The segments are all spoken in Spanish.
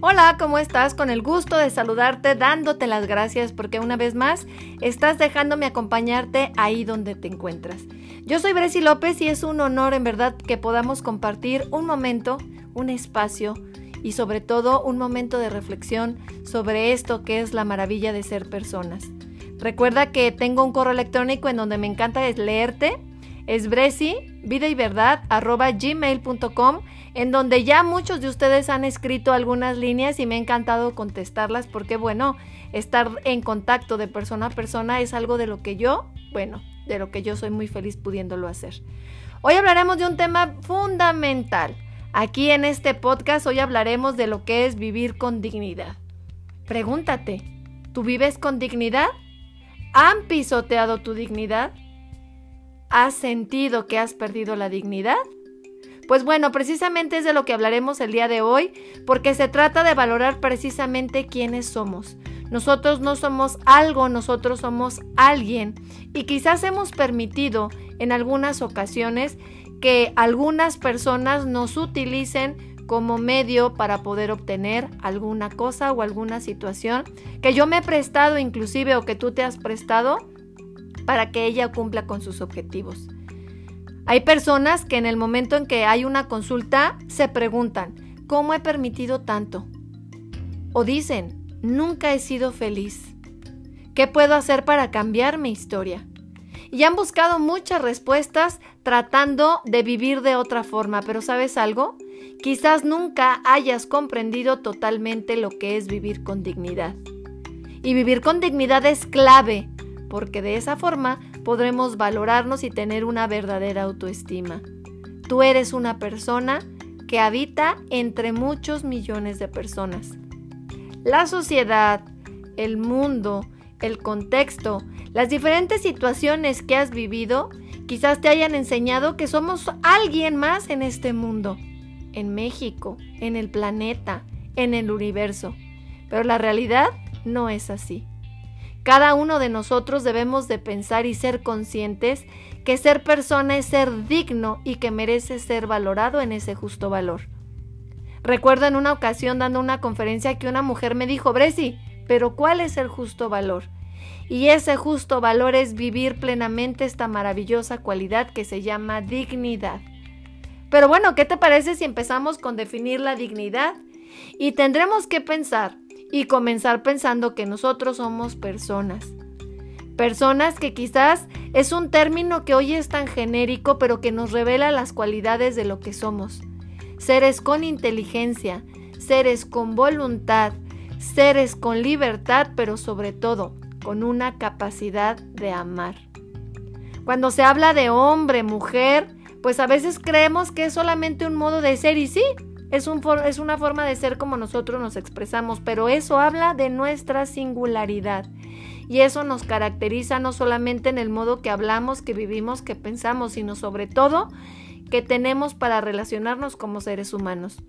Hola, ¿cómo estás? Con el gusto de saludarte, dándote las gracias porque una vez más estás dejándome acompañarte ahí donde te encuentras. Yo soy Bresi López y es un honor en verdad que podamos compartir un momento, un espacio y sobre todo un momento de reflexión sobre esto que es la maravilla de ser personas. Recuerda que tengo un correo electrónico en donde me encanta leerte es bresi, vida y verdad, arroba gmail.com, en donde ya muchos de ustedes han escrito algunas líneas y me ha encantado contestarlas porque, bueno, estar en contacto de persona a persona es algo de lo que yo, bueno, de lo que yo soy muy feliz pudiéndolo hacer. Hoy hablaremos de un tema fundamental. Aquí en este podcast hoy hablaremos de lo que es vivir con dignidad. Pregúntate, ¿tú vives con dignidad? ¿Han pisoteado tu dignidad? ¿Has sentido que has perdido la dignidad? Pues bueno, precisamente es de lo que hablaremos el día de hoy, porque se trata de valorar precisamente quiénes somos. Nosotros no somos algo, nosotros somos alguien. Y quizás hemos permitido en algunas ocasiones que algunas personas nos utilicen como medio para poder obtener alguna cosa o alguna situación que yo me he prestado inclusive o que tú te has prestado para que ella cumpla con sus objetivos. Hay personas que en el momento en que hay una consulta se preguntan, ¿cómo he permitido tanto? O dicen, nunca he sido feliz. ¿Qué puedo hacer para cambiar mi historia? Y han buscado muchas respuestas tratando de vivir de otra forma, pero ¿sabes algo? Quizás nunca hayas comprendido totalmente lo que es vivir con dignidad. Y vivir con dignidad es clave porque de esa forma podremos valorarnos y tener una verdadera autoestima. Tú eres una persona que habita entre muchos millones de personas. La sociedad, el mundo, el contexto, las diferentes situaciones que has vivido quizás te hayan enseñado que somos alguien más en este mundo, en México, en el planeta, en el universo. Pero la realidad no es así. Cada uno de nosotros debemos de pensar y ser conscientes que ser persona es ser digno y que merece ser valorado en ese justo valor. Recuerdo en una ocasión dando una conferencia que una mujer me dijo, Bresi, pero ¿cuál es el justo valor? Y ese justo valor es vivir plenamente esta maravillosa cualidad que se llama dignidad. Pero bueno, ¿qué te parece si empezamos con definir la dignidad? Y tendremos que pensar y comenzar pensando que nosotros somos personas. Personas que quizás es un término que hoy es tan genérico, pero que nos revela las cualidades de lo que somos. Seres con inteligencia, seres con voluntad, seres con libertad, pero sobre todo con una capacidad de amar. Cuando se habla de hombre, mujer, pues a veces creemos que es solamente un modo de ser y sí, es, un es una forma de ser como nosotros nos expresamos, pero eso habla de nuestra singularidad. Y eso nos caracteriza no solamente en el modo que hablamos, que vivimos, que pensamos, sino sobre todo que tenemos para relacionarnos como seres humanos.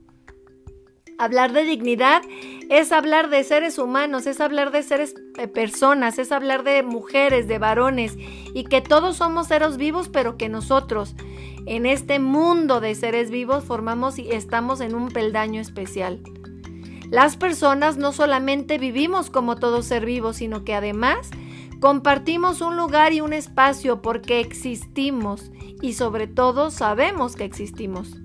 Hablar de dignidad es hablar de seres humanos, es hablar de seres eh, personas, es hablar de mujeres, de varones y que todos somos seres vivos, pero que nosotros en este mundo de seres vivos formamos y estamos en un peldaño especial. Las personas no solamente vivimos como todo ser vivo, sino que además compartimos un lugar y un espacio porque existimos y sobre todo sabemos que existimos.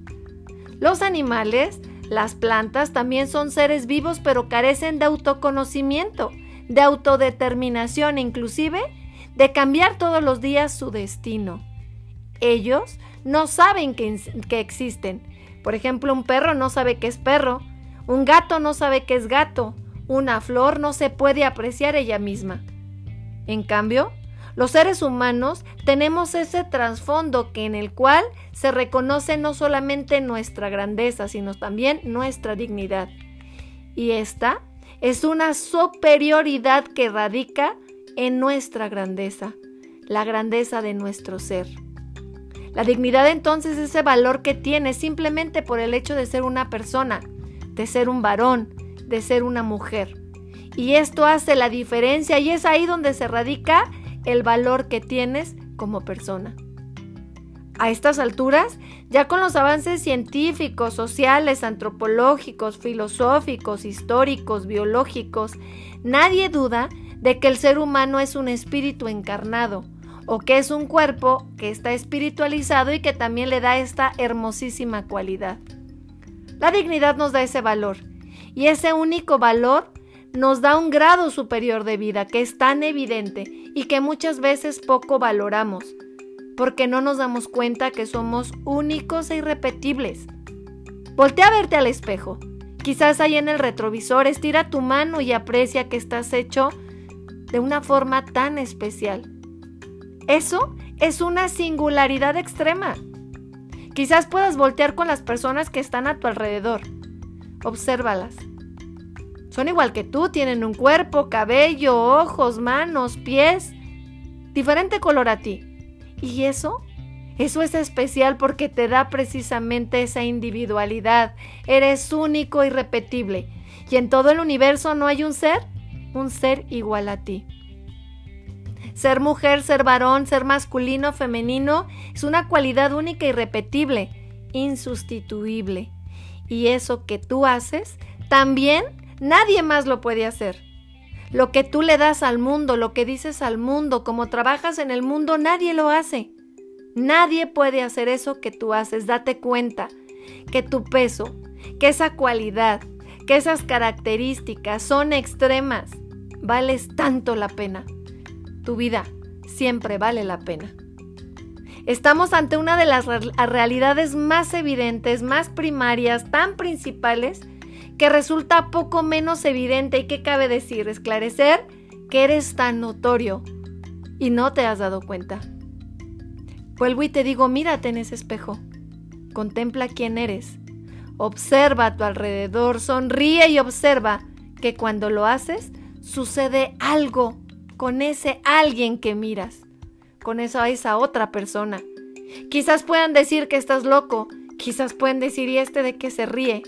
Los animales las plantas también son seres vivos pero carecen de autoconocimiento, de autodeterminación, inclusive de cambiar todos los días su destino. Ellos no saben que, que, existen. Por ejemplo, un perro no sabe que es perro, un gato no sabe que es gato, una flor no se puede apreciar ella misma. En cambio, los seres humanos tenemos ese trasfondo que en el cual se reconoce no solamente nuestra grandeza, sino también nuestra dignidad. Y esta es una superioridad que radica en nuestra grandeza, la grandeza de nuestro ser. La dignidad entonces es ese valor que tiene simplemente por el hecho de ser una persona, de ser un varón, de ser una mujer. Y esto hace la diferencia y es ahí donde se radica el valor que tienes como persona. A estas alturas, ya con los avances científicos, sociales, antropológicos, filosóficos, históricos, biológicos, nadie duda de que el ser humano es un espíritu encarnado, o que es un cuerpo que está espiritualizado y que también le da esta hermosísima cualidad. La dignidad nos da ese valor, y ese único valor nos da un grado superior de vida que es tan evidente y que muchas veces poco valoramos porque no nos damos cuenta que somos únicos e irrepetibles. Voltea a verte al espejo. Quizás ahí en el retrovisor estira tu mano y aprecia que estás hecho de una forma tan especial. Eso es una singularidad extrema. Quizás puedas voltear con las personas que están a tu alrededor. Obsérvalas. Son igual que tú, tienen un cuerpo, cabello, ojos, manos, pies, diferente color a ti. Y eso, eso es especial porque te da precisamente esa individualidad. Eres único y repetible. Y en todo el universo no hay un ser, un ser igual a ti. Ser mujer, ser varón, ser masculino, femenino, es una cualidad única y repetible, insustituible. Y eso que tú haces, también nadie más lo puede hacer. Lo que tú le das al mundo, lo que dices al mundo, como trabajas en el mundo, nadie lo hace. Nadie puede hacer eso que tú haces. Date cuenta que tu peso, que esa cualidad, que esas características son extremas. Vales tanto la pena. Tu vida siempre vale la pena. Estamos ante una de las realidades más evidentes, más primarias, tan principales, que resulta poco menos evidente. Y que cabe decir, esclarecer que eres tan notorio y no te has dado cuenta. Vuelvo y te digo, mírate en ese espejo, contempla quién eres, observa a tu alrededor, sonríe y observa que cuando lo haces sucede algo con ese alguien que miras, con esa, esa otra persona. Quizás puedan decir que estás loco, quizás pueden decir y este de qué se ríe,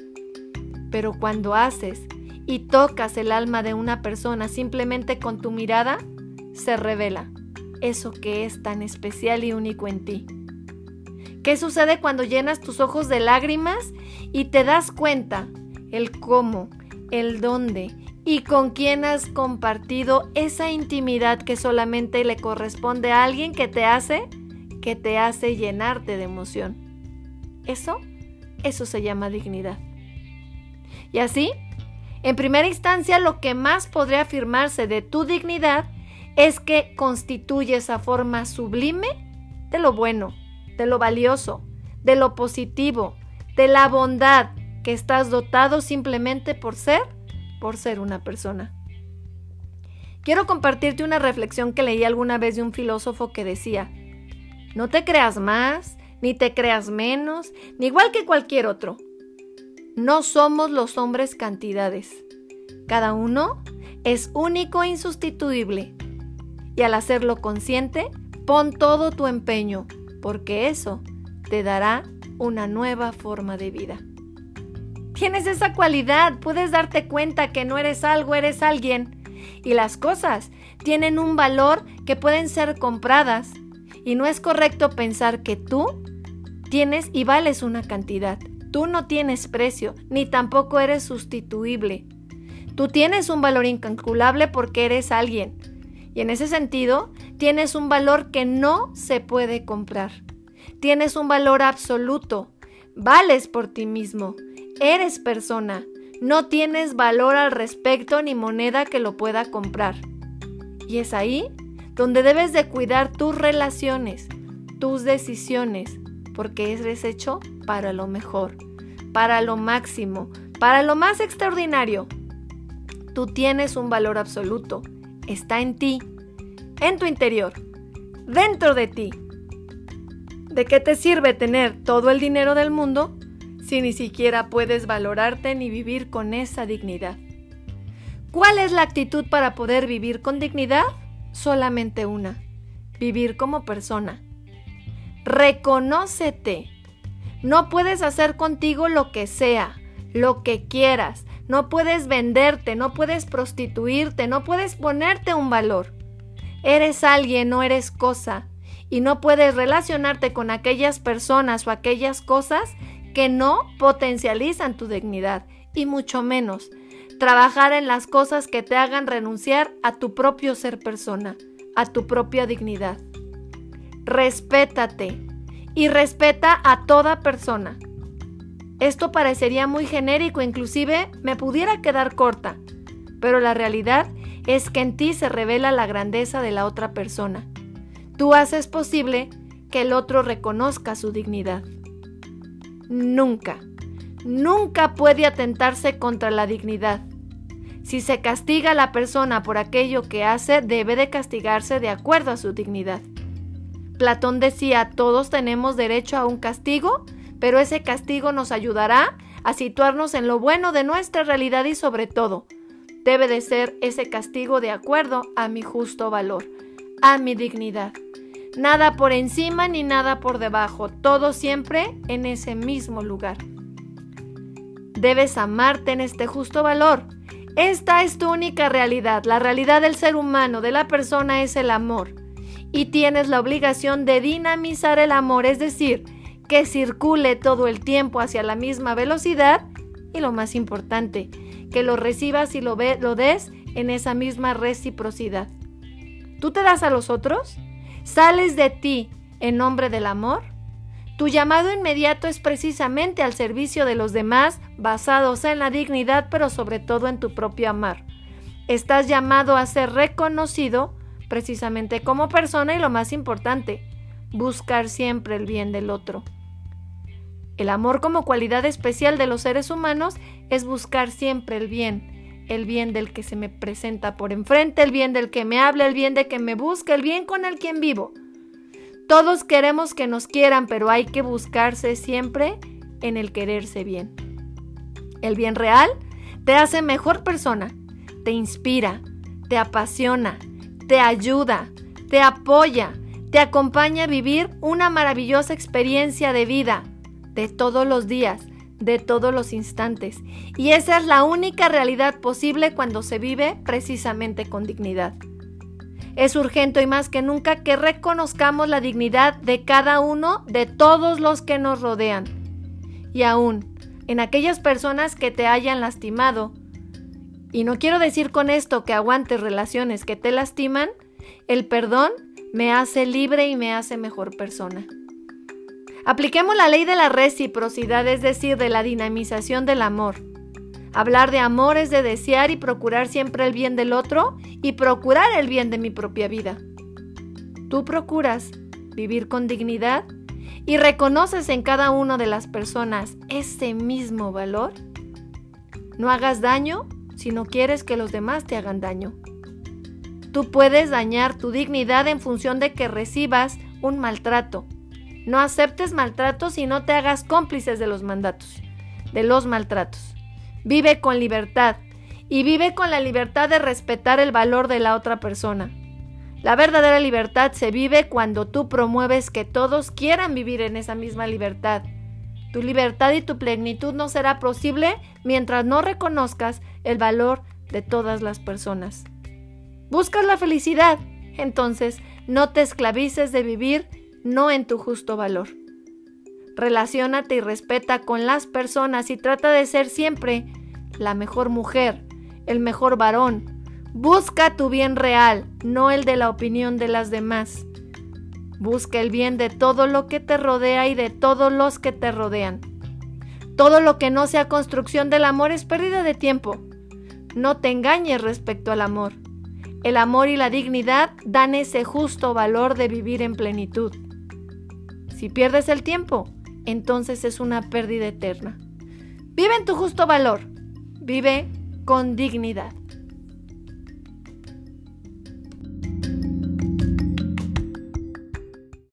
pero cuando haces y tocas el alma de una persona simplemente con tu mirada, se revela eso que es tan especial y único en ti. ¿Qué sucede cuando llenas tus ojos de lágrimas y te das cuenta el cómo, el dónde y con quién has compartido esa intimidad que solamente le corresponde a alguien que te hace, que te hace llenarte de emoción? Eso, eso se llama dignidad. Y así, en primera instancia, lo que más podría afirmarse de tu dignidad es que constituye esa forma sublime de lo bueno, de lo valioso, de lo positivo, de la bondad que estás dotado simplemente por ser, por ser una persona. Quiero compartirte una reflexión que leí alguna vez de un filósofo que decía, no te creas más, ni te creas menos, ni igual que cualquier otro. No somos los hombres cantidades. Cada uno es único e insustituible. Y al hacerlo consciente, pon todo tu empeño, porque eso te dará una nueva forma de vida. Tienes esa cualidad, puedes darte cuenta que no eres algo, eres alguien. Y las cosas tienen un valor que pueden ser compradas. Y no es correcto pensar que tú tienes y vales una cantidad. Tú no tienes precio, ni tampoco eres sustituible. Tú tienes un valor incalculable porque eres alguien. Y en ese sentido, tienes un valor que no se puede comprar. Tienes un valor absoluto. Vales por ti mismo. Eres persona. No tienes valor al respecto ni moneda que lo pueda comprar. Y es ahí donde debes de cuidar tus relaciones, tus decisiones, porque eres hecho para lo mejor, para lo máximo, para lo más extraordinario. Tú tienes un valor absoluto, está en ti, en tu interior, dentro de ti. ¿De qué te sirve tener todo el dinero del mundo si ni siquiera puedes valorarte ni vivir con esa dignidad? ¿Cuál es la actitud para poder vivir con dignidad? Solamente una, vivir como persona, Reconócete. No puedes hacer contigo lo que sea, lo que quieras. No puedes venderte, no puedes prostituirte, no puedes ponerte un valor. Eres alguien, no eres cosa. y no puedes relacionarte con aquellas personas o aquellas cosas que no potencializan tu dignidad y mucho menos trabajar en las cosas que te hagan renunciar a tu propio ser persona, a tu propia dignidad. Respétate y respeta a toda persona. Esto parecería muy genérico, inclusive me pudiera quedar corta, pero la realidad es que en ti se revela la grandeza de la otra persona. Tú haces posible que el otro reconozca su dignidad. Nunca, nunca puede atentarse contra la dignidad. Si se castiga a la persona por aquello que hace, debe de castigarse de acuerdo a su dignidad. Platón decía, todos tenemos derecho a un castigo, pero ese castigo nos ayudará a situarnos en lo bueno de nuestra realidad y sobre todo, debe de ser ese castigo de acuerdo a mi justo valor, a mi dignidad. Nada por encima ni nada por debajo, todo siempre en ese mismo lugar. Debes amarte en este justo valor. Esta es tu única realidad. La realidad del ser humano, de la persona, es el amor. Y tienes la obligación de dinamizar el amor, es decir, que circule todo el tiempo hacia la misma velocidad y lo más importante, que lo recibas y lo, des en esa misma reciprocidad. ¿Tú te das a los otros? ¿Sales de ti en nombre del amor? Tu llamado inmediato es precisamente al servicio de los demás, basados en la dignidad, pero sobre todo en tu propio amar. Estás llamado a ser reconocido precisamente como persona y lo más importante, buscar siempre el bien del otro. El amor como cualidad especial de los seres humanos es buscar siempre el bien, el bien del que se me presenta por enfrente, el bien del que me habla, el bien de que me busca, el bien con el quien vivo. Todos queremos que nos quieran, pero hay que buscarse siempre en el quererse bien. El bien real te hace mejor persona, te inspira, te apasiona, te ayuda, te apoya, te acompaña a vivir una maravillosa experiencia de vida de todos los días, de todos los instantes. Y esa es la única realidad posible cuando se vive precisamente con dignidad. Es urgente y más que nunca que reconozcamos la dignidad de cada uno de todos los que nos rodean. Y aún, en aquellas personas que te hayan lastimado. Y no quiero decir con esto que aguantes relaciones que te lastiman, el perdón me hace libre y me hace mejor persona. Apliquemos la ley de la reciprocidad, es decir, de la dinamización del amor. Hablar de amor es de desear y procurar siempre el bien del otro y procurar el bien de mi propia vida. Tú procuras vivir con dignidad y reconoces en cada una de las personas ese mismo valor. No hagas daño si no quieres que los demás te hagan daño. Tú puedes dañar tu dignidad en función de que recibas un maltrato no aceptes maltratos y no te hagas cómplices de los mandatos, de los maltratos. Vive con libertad y vive con la libertad de respetar el valor de la otra persona. La verdadera libertad se vive cuando tú promueves que todos quieran vivir en esa misma libertad. Tu libertad y tu plenitud no será posible mientras no reconozcas el valor de todas las personas. Buscas la felicidad, entonces no te esclavices de vivir no en tu justo valor. Relaciónate y respeta con las personas y trata de ser siempre la mejor mujer, el mejor varón. Busca tu bien real, no el de la opinión de las demás. Busca el bien de todo lo que te rodea y de todos los que te rodean. Todo lo que no sea construcción del amor es pérdida de tiempo. No te engañes respecto al amor. El amor y la dignidad dan ese justo valor de vivir en plenitud. Si pierdes el tiempo, entonces es una pérdida eterna. Vive en tu justo valor. Vive con dignidad.